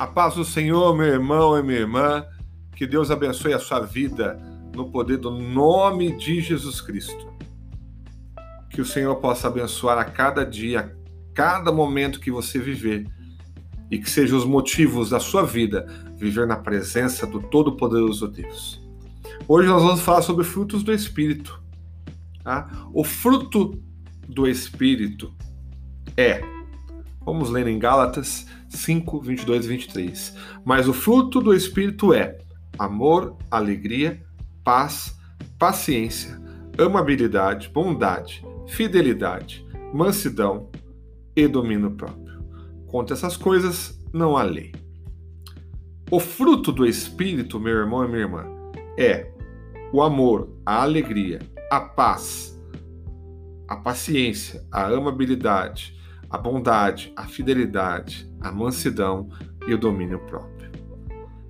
A paz do Senhor, meu irmão e minha irmã. Que Deus abençoe a sua vida no poder do nome de Jesus Cristo. Que o Senhor possa abençoar a cada dia, a cada momento que você viver e que sejam os motivos da sua vida viver na presença do Todo-Poderoso Deus. Hoje nós vamos falar sobre frutos do Espírito. Tá? O fruto do Espírito é, vamos ler em Gálatas 5, 22 e 23. Mas o fruto do Espírito é amor, alegria, paz, paciência, amabilidade, bondade, fidelidade, mansidão e domínio próprio. Contra essas coisas não há lei. O fruto do Espírito, meu irmão e minha irmã, é o amor, a alegria, a paz, a paciência, a amabilidade, a bondade, a fidelidade, a mansidão e o domínio próprio.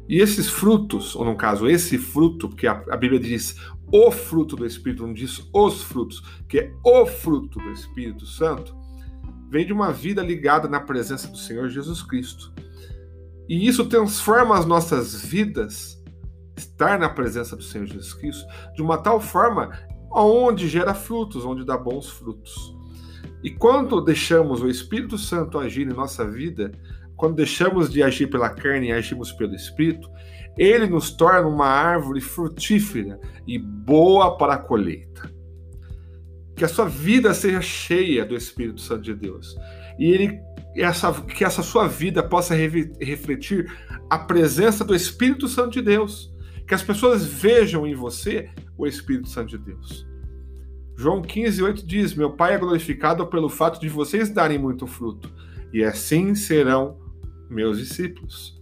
E esses frutos, ou no caso, esse fruto, porque a, a Bíblia diz o fruto do Espírito, não diz os frutos, que é o fruto do Espírito Santo, vem de uma vida ligada na presença do Senhor Jesus Cristo. E isso transforma as nossas vidas, estar na presença do Senhor Jesus Cristo, de uma tal forma onde gera frutos, onde dá bons frutos. E quando deixamos o Espírito Santo agir em nossa vida, quando deixamos de agir pela carne e agimos pelo Espírito, ele nos torna uma árvore frutífera e boa para a colheita. Que a sua vida seja cheia do Espírito Santo de Deus. E ele, essa, que essa sua vida possa refletir a presença do Espírito Santo de Deus. Que as pessoas vejam em você o Espírito Santo de Deus. João 15, 8 diz: Meu Pai é glorificado pelo fato de vocês darem muito fruto, e assim serão meus discípulos.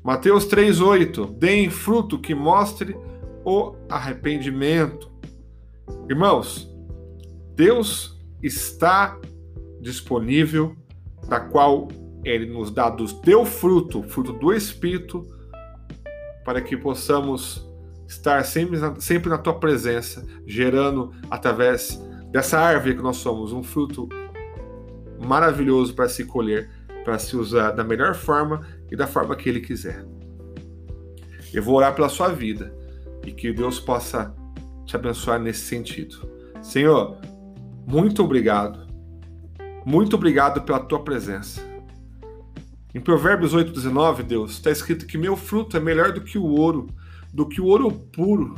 Mateus 3, 8: Deem fruto que mostre o arrependimento. Irmãos, Deus está disponível, da qual Ele nos dá do teu fruto, fruto do Espírito, para que possamos estar sempre na, sempre na tua presença, gerando através dessa árvore que nós somos um fruto maravilhoso para se colher, para se usar da melhor forma e da forma que Ele quiser. Eu vou orar pela sua vida e que Deus possa te abençoar nesse sentido. Senhor, muito obrigado. Muito obrigado pela tua presença. Em Provérbios 8,19, Deus, está escrito que meu fruto é melhor do que o ouro do que o ouro puro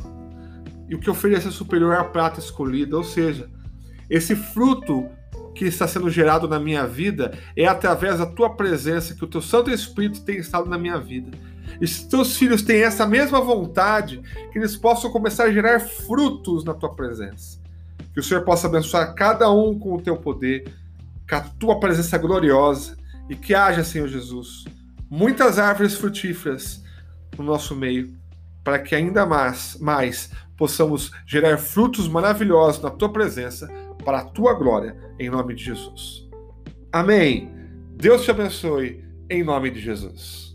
e o que oferece é superior à prata escolhida. Ou seja, esse fruto que está sendo gerado na minha vida é através da tua presença que o teu Santo Espírito tem estado na minha vida. E se teus filhos têm essa mesma vontade, que eles possam começar a gerar frutos na tua presença. Que o Senhor possa abençoar cada um com o teu poder, com a tua presença gloriosa e que haja, Senhor Jesus, muitas árvores frutíferas no nosso meio para que ainda mais, mais possamos gerar frutos maravilhosos na tua presença, para a tua glória, em nome de Jesus. Amém. Deus te abençoe, em nome de Jesus.